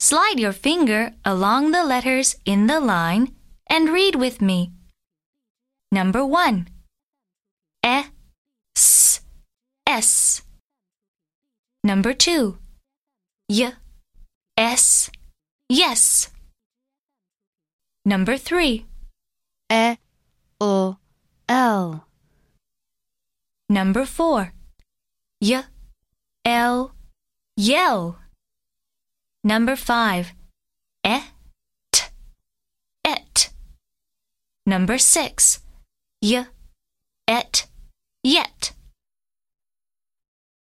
Slide your finger along the letters in the line and read with me. Number 1. E, S, S. Number 2. Y, S, yes. Number 3. E, O, L. Number 4. Y, L, yell. Number 5. E, t, et. Number 6. Y, et, yet.